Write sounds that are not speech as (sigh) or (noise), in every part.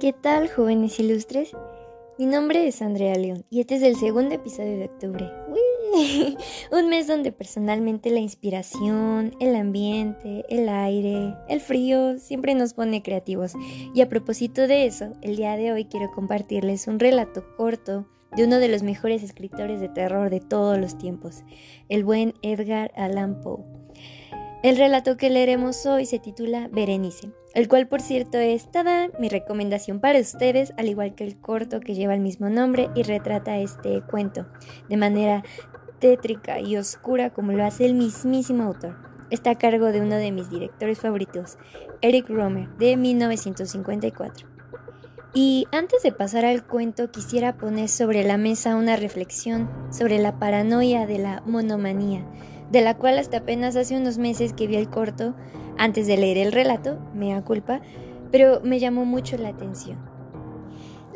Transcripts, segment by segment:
¿Qué tal, jóvenes ilustres? Mi nombre es Andrea León y este es el segundo episodio de octubre. (laughs) Un mes donde personalmente la inspiración, el ambiente, el aire, el frío siempre nos pone creativos. Y a propósito de eso, el día de hoy quiero compartirles un relato corto de uno de los mejores escritores de terror de todos los tiempos, el buen Edgar Allan Poe. El relato que leeremos hoy se titula Berenice, el cual por cierto es mi recomendación para ustedes, al igual que el corto que lleva el mismo nombre y retrata este cuento de manera tétrica y oscura como lo hace el mismísimo autor. Está a cargo de uno de mis directores favoritos, Eric Romer, de 1954. Y antes de pasar al cuento, quisiera poner sobre la mesa una reflexión sobre la paranoia de la monomanía de la cual hasta apenas hace unos meses que vi el corto, antes de leer el relato, me culpa, pero me llamó mucho la atención.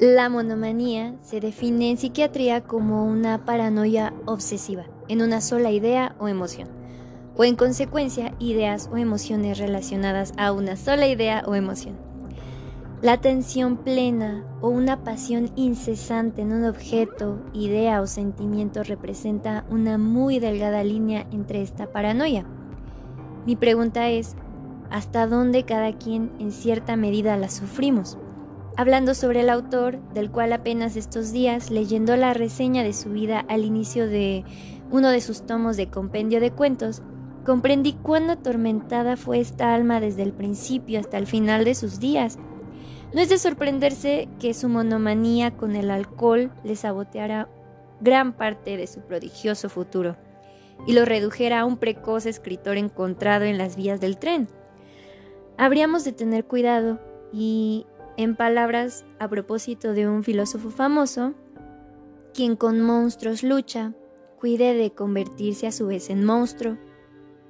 La monomanía se define en psiquiatría como una paranoia obsesiva en una sola idea o emoción, o en consecuencia ideas o emociones relacionadas a una sola idea o emoción. La atención plena o una pasión incesante en un objeto, idea o sentimiento representa una muy delgada línea entre esta paranoia. Mi pregunta es, ¿hasta dónde cada quien en cierta medida la sufrimos? Hablando sobre el autor, del cual apenas estos días, leyendo la reseña de su vida al inicio de uno de sus tomos de compendio de cuentos, comprendí cuán atormentada fue esta alma desde el principio hasta el final de sus días no es de sorprenderse que su monomanía con el alcohol le saboteara gran parte de su prodigioso futuro y lo redujera a un precoz escritor encontrado en las vías del tren. Habríamos de tener cuidado y, en palabras a propósito de un filósofo famoso, quien con monstruos lucha, cuide de convertirse a su vez en monstruo.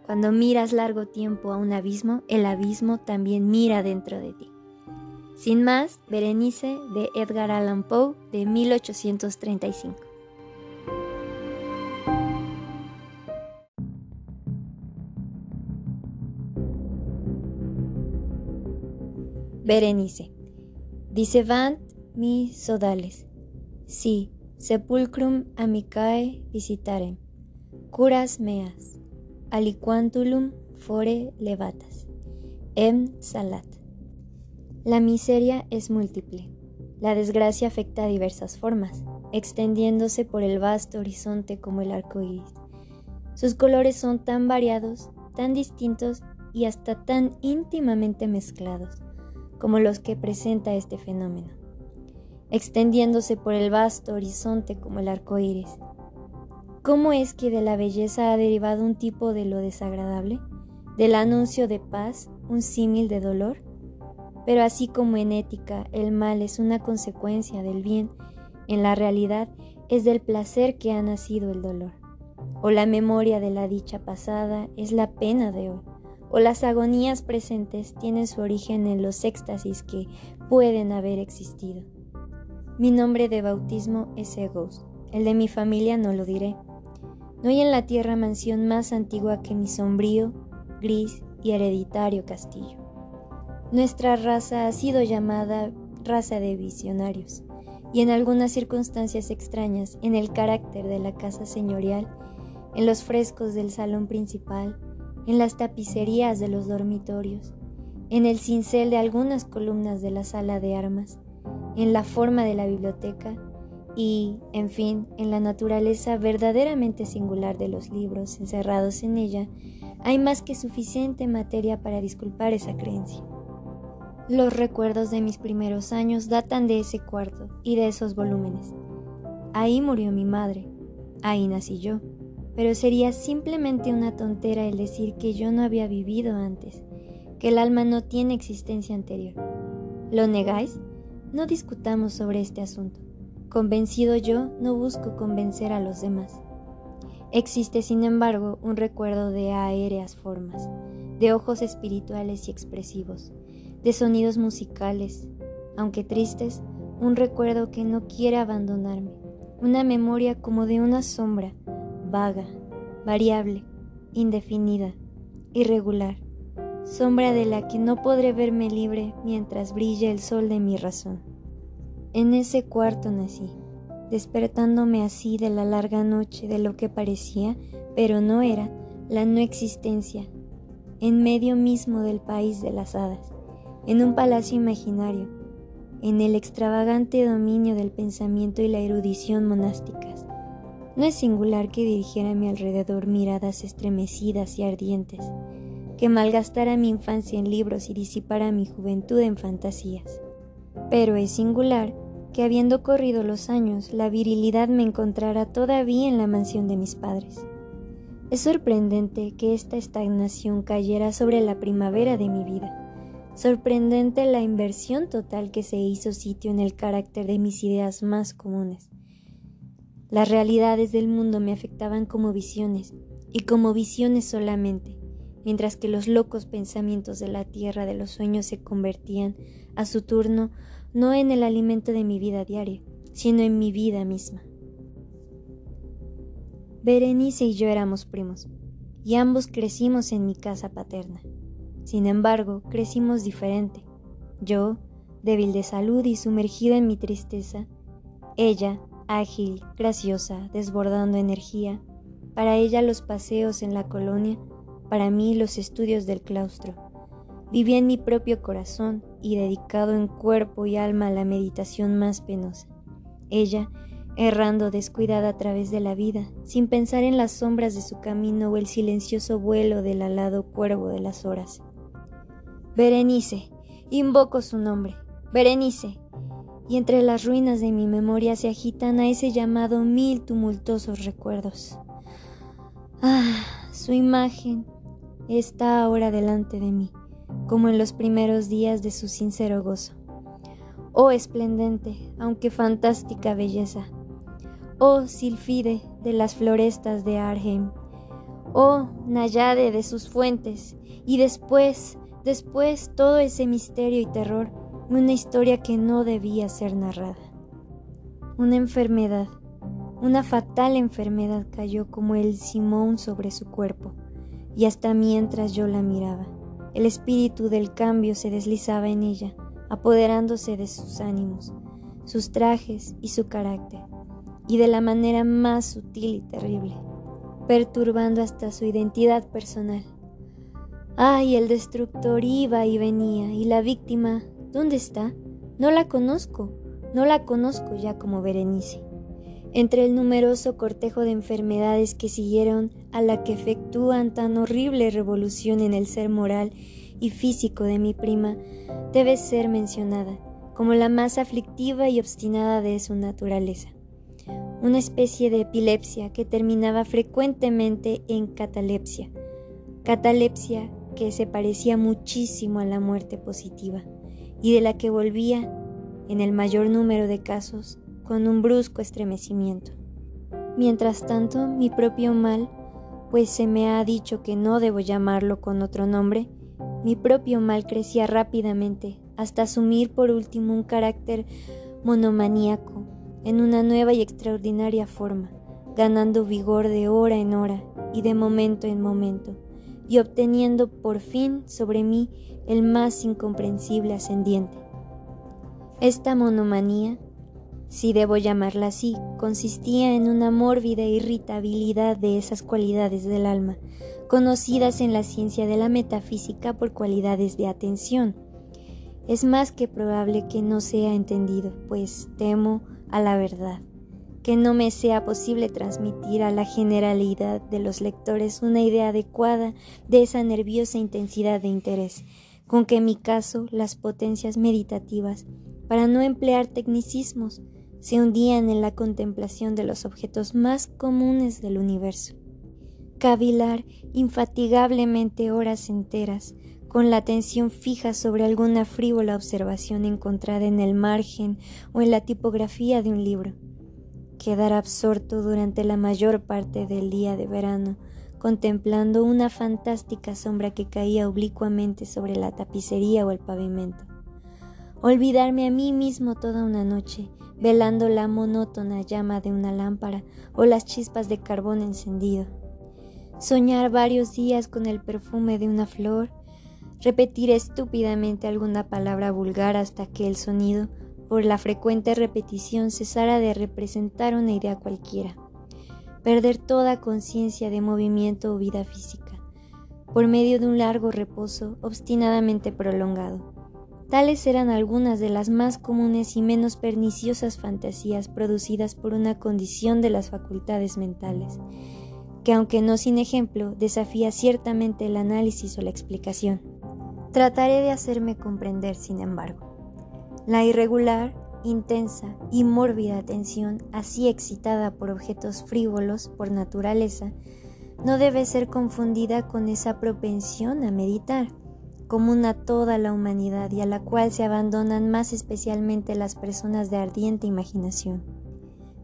Cuando miras largo tiempo a un abismo, el abismo también mira dentro de ti. Sin más, Berenice de Edgar Allan Poe de 1835. Berenice. Dicevant mi sodales. Si, sepulcrum amicae visitarem. Curas meas. Aliquantulum fore levatas. Em salat. La miseria es múltiple. La desgracia afecta a diversas formas, extendiéndose por el vasto horizonte como el arco iris. Sus colores son tan variados, tan distintos y hasta tan íntimamente mezclados como los que presenta este fenómeno, extendiéndose por el vasto horizonte como el arco iris. ¿Cómo es que de la belleza ha derivado un tipo de lo desagradable? ¿Del anuncio de paz un símil de dolor? Pero así como en ética el mal es una consecuencia del bien, en la realidad es del placer que ha nacido el dolor. O la memoria de la dicha pasada es la pena de hoy. O las agonías presentes tienen su origen en los éxtasis que pueden haber existido. Mi nombre de bautismo es Egos. El de mi familia no lo diré. No hay en la tierra mansión más antigua que mi sombrío, gris y hereditario castillo. Nuestra raza ha sido llamada raza de visionarios, y en algunas circunstancias extrañas, en el carácter de la casa señorial, en los frescos del salón principal, en las tapicerías de los dormitorios, en el cincel de algunas columnas de la sala de armas, en la forma de la biblioteca y, en fin, en la naturaleza verdaderamente singular de los libros encerrados en ella, hay más que suficiente materia para disculpar esa creencia. Los recuerdos de mis primeros años datan de ese cuarto y de esos volúmenes. Ahí murió mi madre, ahí nací yo, pero sería simplemente una tontera el decir que yo no había vivido antes, que el alma no tiene existencia anterior. ¿Lo negáis? No discutamos sobre este asunto. Convencido yo, no busco convencer a los demás. Existe, sin embargo, un recuerdo de aéreas formas, de ojos espirituales y expresivos, de sonidos musicales, aunque tristes, un recuerdo que no quiere abandonarme, una memoria como de una sombra, vaga, variable, indefinida, irregular, sombra de la que no podré verme libre mientras brille el sol de mi razón. En ese cuarto nací, despertándome así de la larga noche de lo que parecía, pero no era, la no existencia, en medio mismo del país de las hadas, en un palacio imaginario, en el extravagante dominio del pensamiento y la erudición monásticas. No es singular que dirigiera a mi alrededor miradas estremecidas y ardientes, que malgastara mi infancia en libros y disipara mi juventud en fantasías. Pero es singular que habiendo corrido los años, la virilidad me encontrara todavía en la mansión de mis padres. Es sorprendente que esta estagnación cayera sobre la primavera de mi vida. Sorprendente la inversión total que se hizo sitio en el carácter de mis ideas más comunes. Las realidades del mundo me afectaban como visiones, y como visiones solamente, mientras que los locos pensamientos de la tierra de los sueños se convertían, a su turno, no en el alimento de mi vida diaria, sino en mi vida misma. Berenice y yo éramos primos, y ambos crecimos en mi casa paterna. Sin embargo, crecimos diferente. Yo, débil de salud y sumergida en mi tristeza, ella, ágil, graciosa, desbordando energía, para ella los paseos en la colonia, para mí los estudios del claustro. Vivía en mi propio corazón y dedicado en cuerpo y alma a la meditación más penosa. Ella, errando descuidada a través de la vida, sin pensar en las sombras de su camino o el silencioso vuelo del alado cuervo de las horas. Berenice, invoco su nombre, Berenice, y entre las ruinas de mi memoria se agitan a ese llamado mil tumultuosos recuerdos. Ah, su imagen, está ahora delante de mí, como en los primeros días de su sincero gozo. Oh esplendente, aunque fantástica belleza. Oh Silfide de las florestas de Arheim. Oh Nayade de sus fuentes. Y después, después todo ese misterio y terror, una historia que no debía ser narrada. Una enfermedad, una fatal enfermedad cayó como el simón sobre su cuerpo y hasta mientras yo la miraba, el espíritu del cambio se deslizaba en ella, apoderándose de sus ánimos, sus trajes y su carácter, y de la manera más sutil y terrible, perturbando hasta su identidad personal. Ay, el destructor iba y venía, y la víctima, ¿dónde está? No la conozco, no la conozco ya como Berenice. Entre el numeroso cortejo de enfermedades que siguieron a la que efectúan tan horrible revolución en el ser moral y físico de mi prima, debe ser mencionada como la más aflictiva y obstinada de su naturaleza, una especie de epilepsia que terminaba frecuentemente en catalepsia, catalepsia que se parecía muchísimo a la muerte positiva y de la que volvía, en el mayor número de casos, con un brusco estremecimiento. Mientras tanto, mi propio mal, pues se me ha dicho que no debo llamarlo con otro nombre, mi propio mal crecía rápidamente hasta asumir por último un carácter monomaníaco en una nueva y extraordinaria forma, ganando vigor de hora en hora y de momento en momento, y obteniendo por fin sobre mí el más incomprensible ascendiente. Esta monomanía si debo llamarla así, consistía en una mórbida irritabilidad de esas cualidades del alma, conocidas en la ciencia de la metafísica por cualidades de atención. Es más que probable que no sea entendido, pues temo a la verdad, que no me sea posible transmitir a la generalidad de los lectores una idea adecuada de esa nerviosa intensidad de interés, con que en mi caso las potencias meditativas, para no emplear tecnicismos, se hundían en la contemplación de los objetos más comunes del universo. Cavilar infatigablemente horas enteras, con la atención fija sobre alguna frívola observación encontrada en el margen o en la tipografía de un libro. Quedar absorto durante la mayor parte del día de verano, contemplando una fantástica sombra que caía oblicuamente sobre la tapicería o el pavimento. Olvidarme a mí mismo toda una noche velando la monótona llama de una lámpara o las chispas de carbón encendido. Soñar varios días con el perfume de una flor, repetir estúpidamente alguna palabra vulgar hasta que el sonido, por la frecuente repetición, cesara de representar una idea cualquiera. Perder toda conciencia de movimiento o vida física, por medio de un largo reposo obstinadamente prolongado. Tales eran algunas de las más comunes y menos perniciosas fantasías producidas por una condición de las facultades mentales, que aunque no sin ejemplo, desafía ciertamente el análisis o la explicación. Trataré de hacerme comprender, sin embargo. La irregular, intensa y mórbida atención, así excitada por objetos frívolos por naturaleza, no debe ser confundida con esa propensión a meditar, común a toda la humanidad y a la cual se abandonan más especialmente las personas de ardiente imaginación.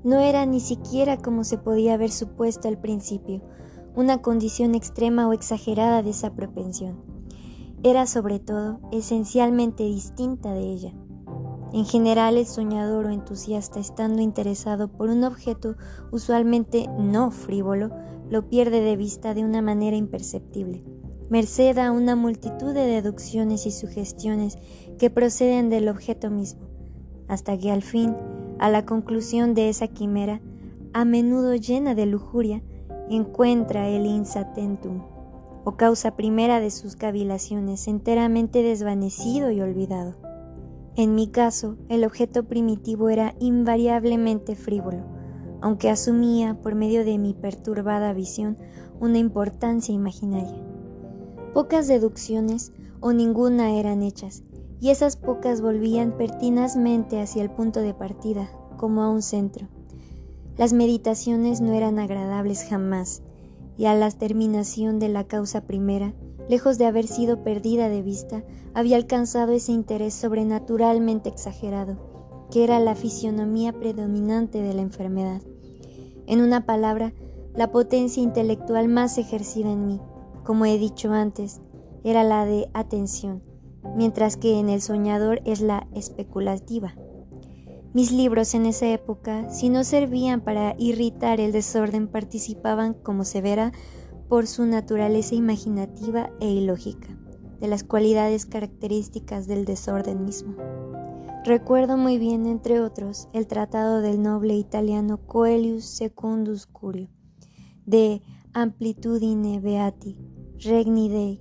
No era ni siquiera como se podía haber supuesto al principio, una condición extrema o exagerada de esa propensión era sobre todo esencialmente distinta de ella. En general, el soñador o entusiasta, estando interesado por un objeto usualmente no frívolo, lo pierde de vista de una manera imperceptible, merced a una multitud de deducciones y sugestiones que proceden del objeto mismo, hasta que al fin, a la conclusión de esa quimera, a menudo llena de lujuria, encuentra el insatentum o causa primera de sus cavilaciones, enteramente desvanecido y olvidado. En mi caso, el objeto primitivo era invariablemente frívolo, aunque asumía, por medio de mi perturbada visión, una importancia imaginaria. Pocas deducciones o ninguna eran hechas, y esas pocas volvían pertinazmente hacia el punto de partida, como a un centro. Las meditaciones no eran agradables jamás, y a la terminación de la causa primera, lejos de haber sido perdida de vista, había alcanzado ese interés sobrenaturalmente exagerado, que era la fisionomía predominante de la enfermedad. En una palabra, la potencia intelectual más ejercida en mí, como he dicho antes, era la de atención, mientras que en el soñador es la especulativa. Mis libros en esa época, si no servían para irritar el desorden, participaban, como se verá, por su naturaleza imaginativa e ilógica, de las cualidades características del desorden mismo. Recuerdo muy bien, entre otros, el tratado del noble italiano Coelius Secundus Curio, de Amplitudine Beati, Regni Dei,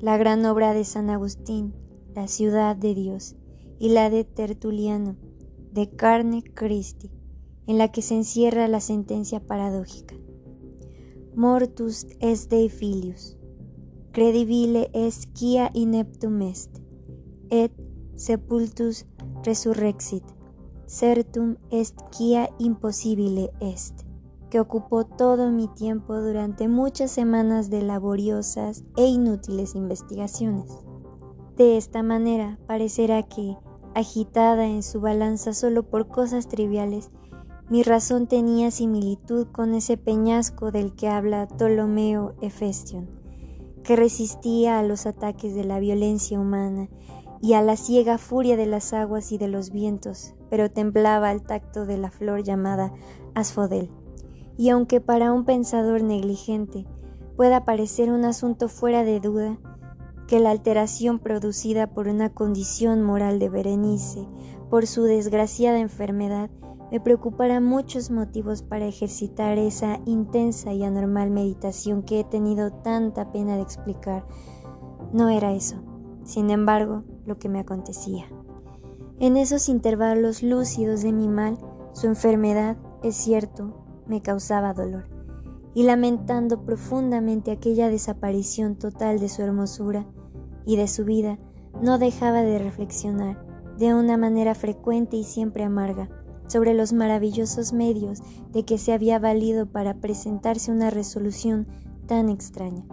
la gran obra de San Agustín, La ciudad de Dios, y la de Tertuliano, de carne Christi, en la que se encierra la sentencia paradójica. Mortus est Dei filius, credibile est quia ineptum est, et sepultus resurrexit, certum est quia impossibile est, que ocupó todo mi tiempo durante muchas semanas de laboriosas e inútiles investigaciones. De esta manera parecerá que, agitada en su balanza solo por cosas triviales, mi razón tenía similitud con ese peñasco del que habla Ptolomeo Hefestion, que resistía a los ataques de la violencia humana y a la ciega furia de las aguas y de los vientos, pero temblaba al tacto de la flor llamada asfodel. Y aunque para un pensador negligente pueda parecer un asunto fuera de duda, que la alteración producida por una condición moral de Berenice, por su desgraciada enfermedad, me preocupara muchos motivos para ejercitar esa intensa y anormal meditación que he tenido tanta pena de explicar. No era eso, sin embargo, lo que me acontecía. En esos intervalos lúcidos de mi mal, su enfermedad, es cierto, me causaba dolor, y lamentando profundamente aquella desaparición total de su hermosura, y de su vida, no dejaba de reflexionar, de una manera frecuente y siempre amarga, sobre los maravillosos medios de que se había valido para presentarse una resolución tan extraña.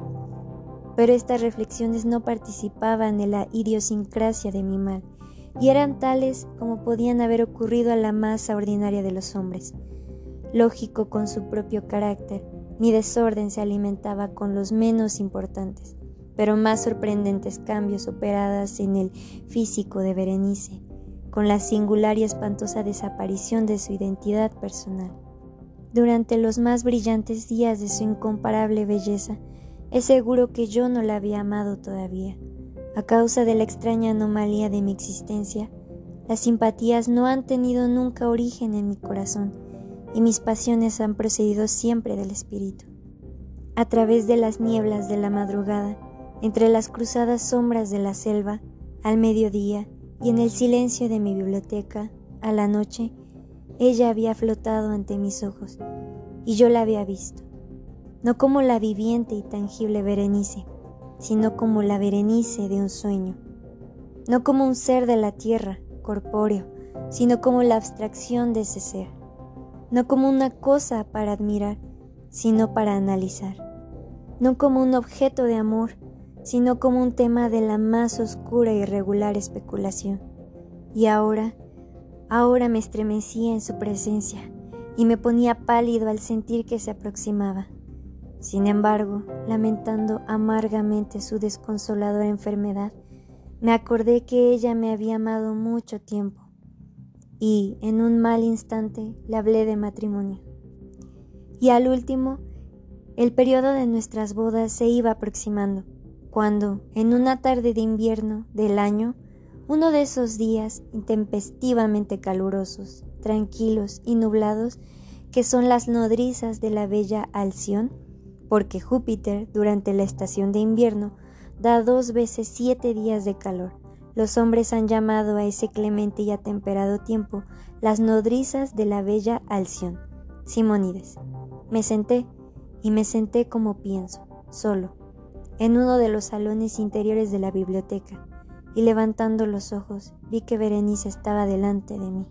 Pero estas reflexiones no participaban en la idiosincrasia de mi mal, y eran tales como podían haber ocurrido a la masa ordinaria de los hombres. Lógico con su propio carácter, mi desorden se alimentaba con los menos importantes pero más sorprendentes cambios operadas en el físico de Berenice, con la singular y espantosa desaparición de su identidad personal. Durante los más brillantes días de su incomparable belleza, es seguro que yo no la había amado todavía, A causa de la extraña anomalía de mi existencia, las simpatías no han tenido nunca origen en mi corazón y mis pasiones han procedido siempre del espíritu. A través de las nieblas de la madrugada, entre las cruzadas sombras de la selva, al mediodía y en el silencio de mi biblioteca, a la noche, ella había flotado ante mis ojos y yo la había visto, no como la viviente y tangible Berenice, sino como la Berenice de un sueño, no como un ser de la tierra, corpóreo, sino como la abstracción de ese ser, no como una cosa para admirar, sino para analizar, no como un objeto de amor, sino como un tema de la más oscura y regular especulación. Y ahora, ahora me estremecía en su presencia y me ponía pálido al sentir que se aproximaba. Sin embargo, lamentando amargamente su desconsoladora enfermedad, me acordé que ella me había amado mucho tiempo y en un mal instante le hablé de matrimonio. Y al último, el periodo de nuestras bodas se iba aproximando, cuando, en una tarde de invierno del año, uno de esos días intempestivamente calurosos, tranquilos y nublados, que son las nodrizas de la bella Alción, porque Júpiter, durante la estación de invierno, da dos veces siete días de calor. Los hombres han llamado a ese clemente y atemperado tiempo las nodrizas de la bella Alción. Simónides. Me senté, y me senté como pienso, solo, en uno de los salones interiores de la biblioteca, y levantando los ojos vi que Berenice estaba delante de mí.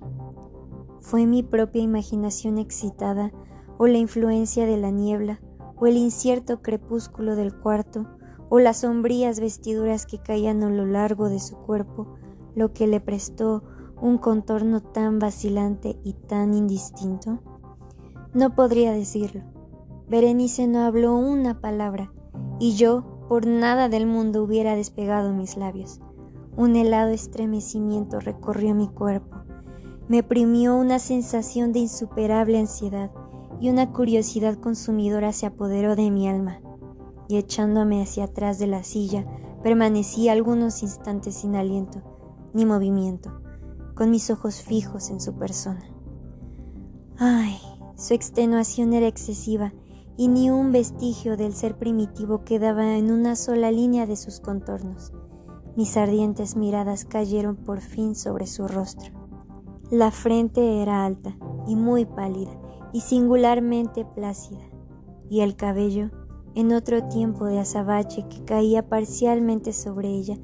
Fue mi propia imaginación excitada, o la influencia de la niebla, o el incierto crepúsculo del cuarto, o las sombrías vestiduras que caían a lo largo de su cuerpo, lo que le prestó un contorno tan vacilante y tan indistinto? No podría decirlo. Berenice no habló una palabra, y yo por nada del mundo hubiera despegado mis labios. Un helado estremecimiento recorrió mi cuerpo. Me oprimió una sensación de insuperable ansiedad y una curiosidad consumidora se apoderó de mi alma y echándome hacia atrás de la silla, permanecí algunos instantes sin aliento ni movimiento, con mis ojos fijos en su persona. Ay, su extenuación era excesiva y ni un vestigio del ser primitivo quedaba en una sola línea de sus contornos. Mis ardientes miradas cayeron por fin sobre su rostro. La frente era alta y muy pálida y singularmente plácida, y el cabello en otro tiempo de azabache que caía parcialmente sobre ella,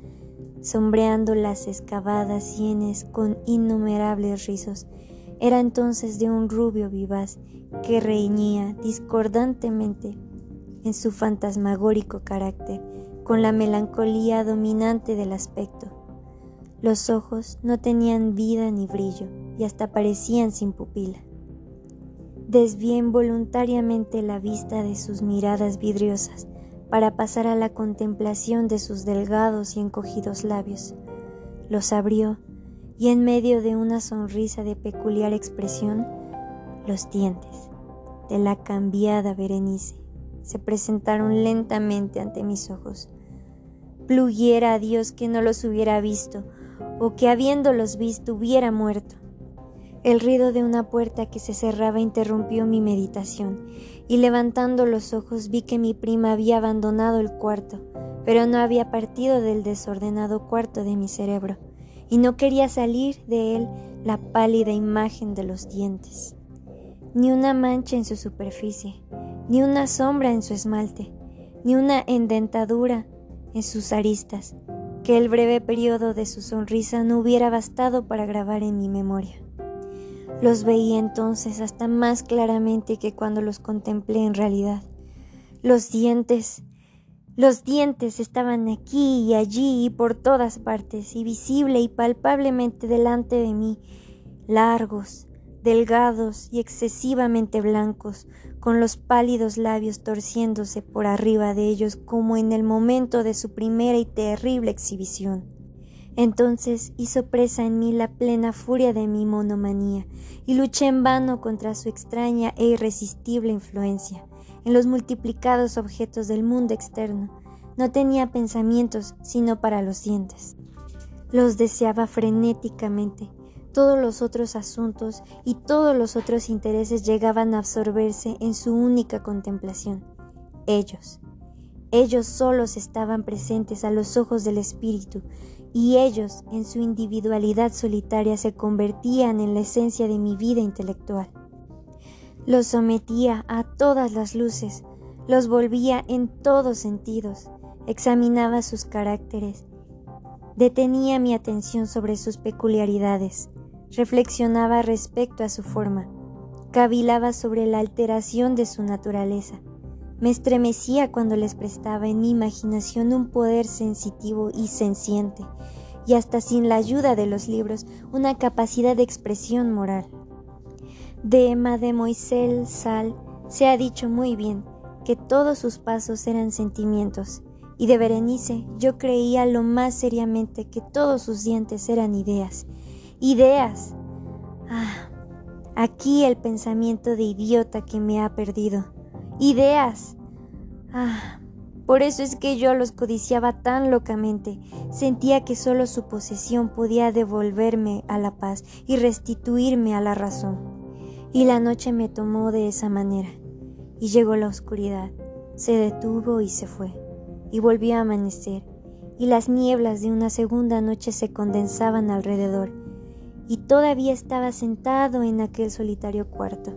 sombreando las excavadas sienes con innumerables rizos. Era entonces de un rubio vivaz que reñía discordantemente en su fantasmagórico carácter con la melancolía dominante del aspecto. Los ojos no tenían vida ni brillo y hasta parecían sin pupila desvié voluntariamente la vista de sus miradas vidriosas para pasar a la contemplación de sus delgados y encogidos labios. Los abrió y en medio de una sonrisa de peculiar expresión, los dientes de la cambiada Berenice se presentaron lentamente ante mis ojos. Pluguiera a Dios que no los hubiera visto, o que habiéndolos visto hubiera muerto. El ruido de una puerta que se cerraba interrumpió mi meditación, y levantando los ojos vi que mi prima había abandonado el cuarto, pero no había partido del desordenado cuarto de mi cerebro, y no quería salir de él la pálida imagen de los dientes. Ni una mancha en su superficie, ni una sombra en su esmalte, ni una endentadura en sus aristas, que el breve periodo de su sonrisa no hubiera bastado para grabar en mi memoria. Los veía entonces hasta más claramente que cuando los contemplé en realidad. Los dientes, los dientes estaban aquí y allí y por todas partes, y visible y palpablemente delante de mí, largos, delgados y excesivamente blancos, con los pálidos labios torciéndose por arriba de ellos como en el momento de su primera y terrible exhibición. Entonces hizo presa en mí la plena furia de mi monomanía y luché en vano contra su extraña e irresistible influencia en los multiplicados objetos del mundo externo, No tenía pensamientos sino para los dientes. Los deseaba frenéticamente. Todos los otros asuntos y todos los otros intereses llegaban a absorberse en su única contemplación. Ellos. Ellos solos estaban presentes a los ojos del espíritu, y ellos, en su individualidad solitaria, se convertían en la esencia de mi vida intelectual. Los sometía a todas las luces, los volvía en todos sentidos, examinaba sus caracteres, detenía mi atención sobre sus peculiaridades, reflexionaba respecto a su forma, cavilaba sobre la alteración de su naturaleza, me estremecía cuando les prestaba en mi imaginación un poder sensitivo y senciente, y hasta sin la ayuda de los libros una capacidad de expresión moral. De Mademoiselle Sal se ha dicho muy bien que todos sus pasos eran sentimientos, y de Berenice yo creía lo más seriamente que todos sus dientes eran ideas. Ideas. Ah, aquí el pensamiento de idiota que me ha perdido. Ideas. Ah, por eso es que yo los codiciaba tan locamente. Sentía que solo su posesión podía devolverme a la paz y restituirme a la razón. Y la noche me tomó de esa manera. Y llegó la oscuridad. Se detuvo y se fue y volvió a amanecer, y las nieblas de una segunda noche se condensaban alrededor, y todavía estaba sentado en aquel solitario cuarto,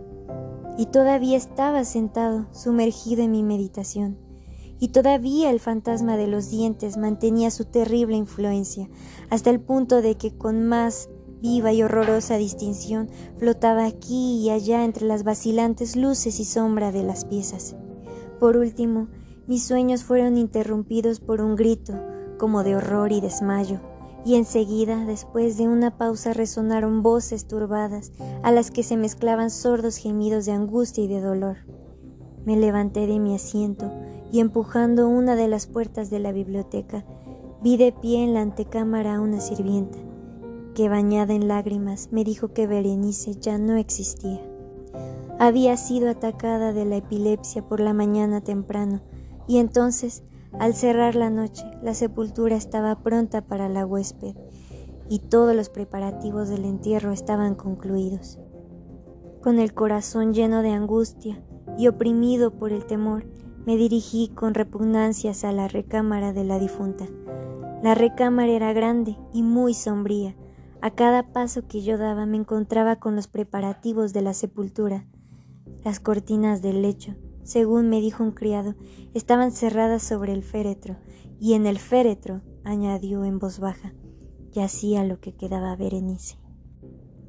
y todavía estaba sentado, sumergido en mi meditación, y todavía el fantasma de los dientes mantenía su terrible influencia, hasta el punto de que con más viva y horrorosa distinción flotaba aquí y allá entre las vacilantes luces y sombra de las piezas. Por último, mis sueños fueron interrumpidos por un grito, como de horror y desmayo, y enseguida, después de una pausa, resonaron voces turbadas, a las que se mezclaban sordos gemidos de angustia y de dolor. Me levanté de mi asiento y empujando una de las puertas de la biblioteca, vi de pie en la antecámara a una sirvienta, que bañada en lágrimas me dijo que Berenice ya no existía. Había sido atacada de la epilepsia por la mañana temprano, y entonces, al cerrar la noche, la sepultura estaba pronta para la huésped y todos los preparativos del entierro estaban concluidos. Con el corazón lleno de angustia y oprimido por el temor, me dirigí con repugnancias a la recámara de la difunta. La recámara era grande y muy sombría. A cada paso que yo daba me encontraba con los preparativos de la sepultura, las cortinas del lecho, según me dijo un criado, estaban cerradas sobre el féretro, y en el féretro, añadió en voz baja, yacía lo que quedaba Berenice.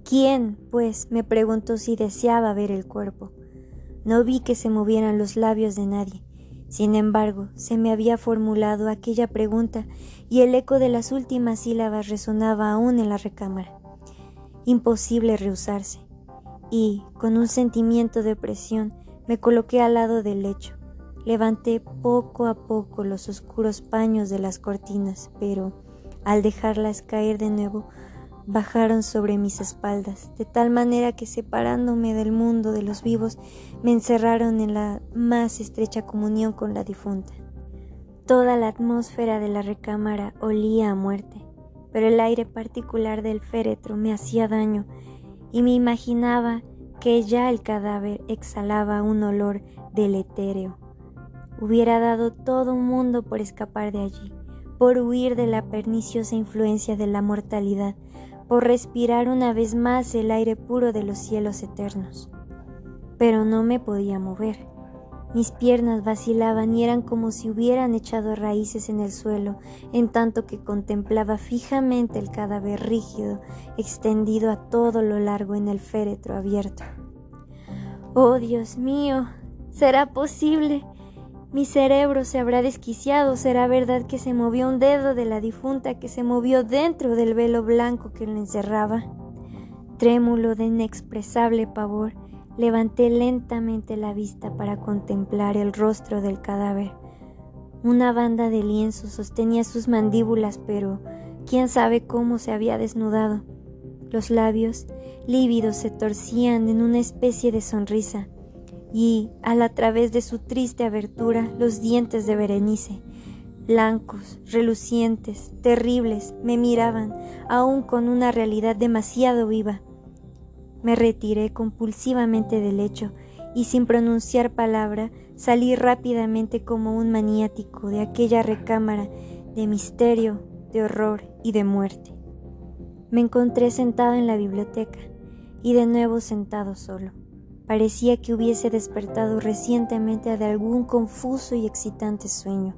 ¿Quién, pues, me preguntó si deseaba ver el cuerpo? No vi que se movieran los labios de nadie. Sin embargo, se me había formulado aquella pregunta y el eco de las últimas sílabas resonaba aún en la recámara. Imposible rehusarse. Y, con un sentimiento de opresión, me coloqué al lado del lecho. Levanté poco a poco los oscuros paños de las cortinas, pero al dejarlas caer de nuevo, bajaron sobre mis espaldas, de tal manera que separándome del mundo de los vivos, me encerraron en la más estrecha comunión con la difunta. Toda la atmósfera de la recámara olía a muerte, pero el aire particular del féretro me hacía daño y me imaginaba que ya el cadáver exhalaba un olor deletéreo. Hubiera dado todo un mundo por escapar de allí, por huir de la perniciosa influencia de la mortalidad, por respirar una vez más el aire puro de los cielos eternos. Pero no me podía mover. Mis piernas vacilaban y eran como si hubieran echado raíces en el suelo, en tanto que contemplaba fijamente el cadáver rígido, extendido a todo lo largo en el féretro abierto. Oh Dios mío, ¿será posible? Mi cerebro se habrá desquiciado, será verdad que se movió un dedo de la difunta que se movió dentro del velo blanco que le encerraba. Trémulo de inexpresable pavor, Levanté lentamente la vista para contemplar el rostro del cadáver. Una banda de lienzo sostenía sus mandíbulas, pero quién sabe cómo se había desnudado. Los labios lívidos se torcían en una especie de sonrisa, y, al a través de su triste abertura, los dientes de Berenice, blancos, relucientes, terribles, me miraban, aún con una realidad demasiado viva. Me retiré compulsivamente del lecho y sin pronunciar palabra salí rápidamente como un maniático de aquella recámara de misterio, de horror y de muerte. Me encontré sentado en la biblioteca y de nuevo sentado solo. Parecía que hubiese despertado recientemente de algún confuso y excitante sueño.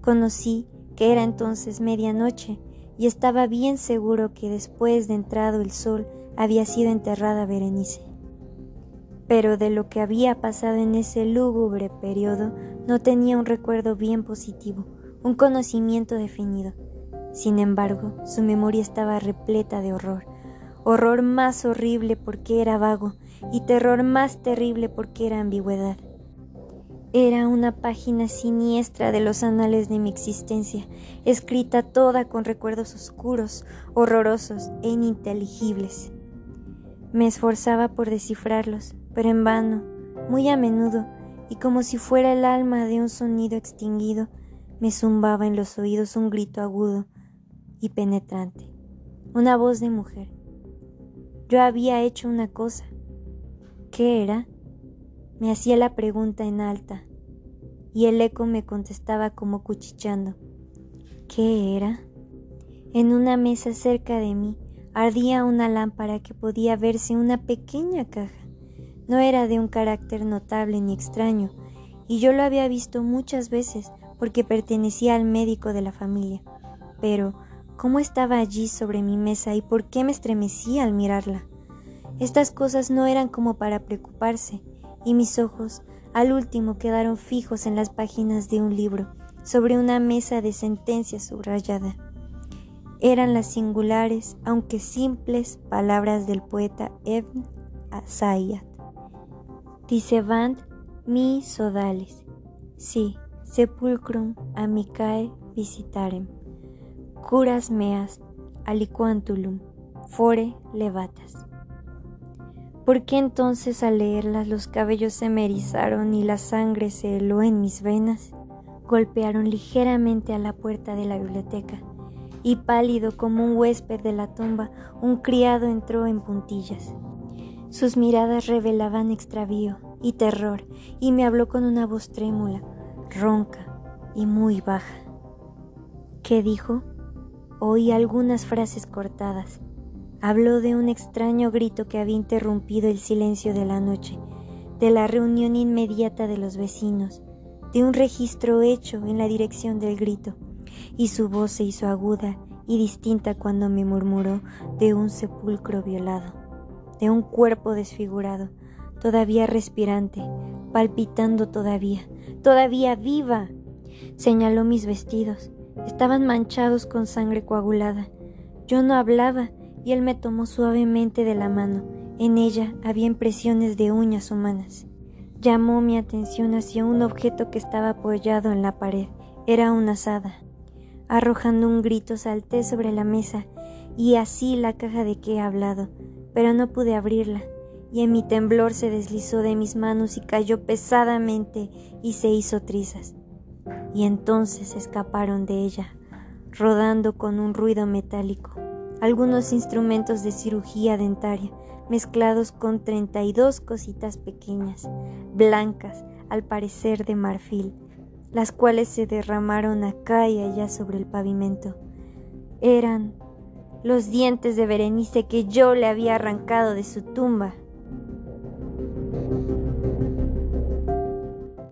Conocí que era entonces medianoche y estaba bien seguro que después de entrado el sol había sido enterrada Berenice. Pero de lo que había pasado en ese lúgubre periodo no tenía un recuerdo bien positivo, un conocimiento definido. Sin embargo, su memoria estaba repleta de horror, horror más horrible porque era vago y terror más terrible porque era ambigüedad. Era una página siniestra de los anales de mi existencia, escrita toda con recuerdos oscuros, horrorosos e ininteligibles. Me esforzaba por descifrarlos, pero en vano, muy a menudo, y como si fuera el alma de un sonido extinguido, me zumbaba en los oídos un grito agudo y penetrante, una voz de mujer. Yo había hecho una cosa. ¿Qué era? Me hacía la pregunta en alta, y el eco me contestaba como cuchicheando. ¿Qué era? En una mesa cerca de mí ardía una lámpara que podía verse una pequeña caja. No era de un carácter notable ni extraño, y yo lo había visto muchas veces porque pertenecía al médico de la familia. Pero cómo estaba allí sobre mi mesa y por qué me estremecía al mirarla. Estas cosas no eran como para preocuparse, y mis ojos al último quedaron fijos en las páginas de un libro, sobre una mesa de sentencia subrayada. Eran las singulares, aunque simples, palabras del poeta Ibn Asayat. Dicebant mi sodales, si sepulcrum amicae visitarem curas meas aliquantulum fore levatas. ¿Por qué entonces al leerlas los cabellos se me erizaron y la sangre se heló en mis venas? Golpearon ligeramente a la puerta de la biblioteca y pálido como un huésped de la tumba, un criado entró en puntillas. Sus miradas revelaban extravío y terror y me habló con una voz trémula, ronca y muy baja. ¿Qué dijo? Oí algunas frases cortadas. Habló de un extraño grito que había interrumpido el silencio de la noche, de la reunión inmediata de los vecinos, de un registro hecho en la dirección del grito, y su voz se hizo aguda y distinta cuando me murmuró de un sepulcro violado, de un cuerpo desfigurado, todavía respirante, palpitando todavía, todavía viva. Señaló mis vestidos, Estaban manchados con sangre coagulada. Yo no hablaba y él me tomó suavemente de la mano. En ella había impresiones de uñas humanas. Llamó mi atención hacia un objeto que estaba apoyado en la pared. Era una asada. Arrojando un grito salté sobre la mesa y así la caja de que he hablado, pero no pude abrirla, y en mi temblor se deslizó de mis manos y cayó pesadamente y se hizo trizas y entonces escaparon de ella, rodando con un ruido metálico, algunos instrumentos de cirugía dentaria mezclados con treinta y dos cositas pequeñas, blancas, al parecer de marfil, las cuales se derramaron acá y allá sobre el pavimento. Eran los dientes de Berenice que yo le había arrancado de su tumba.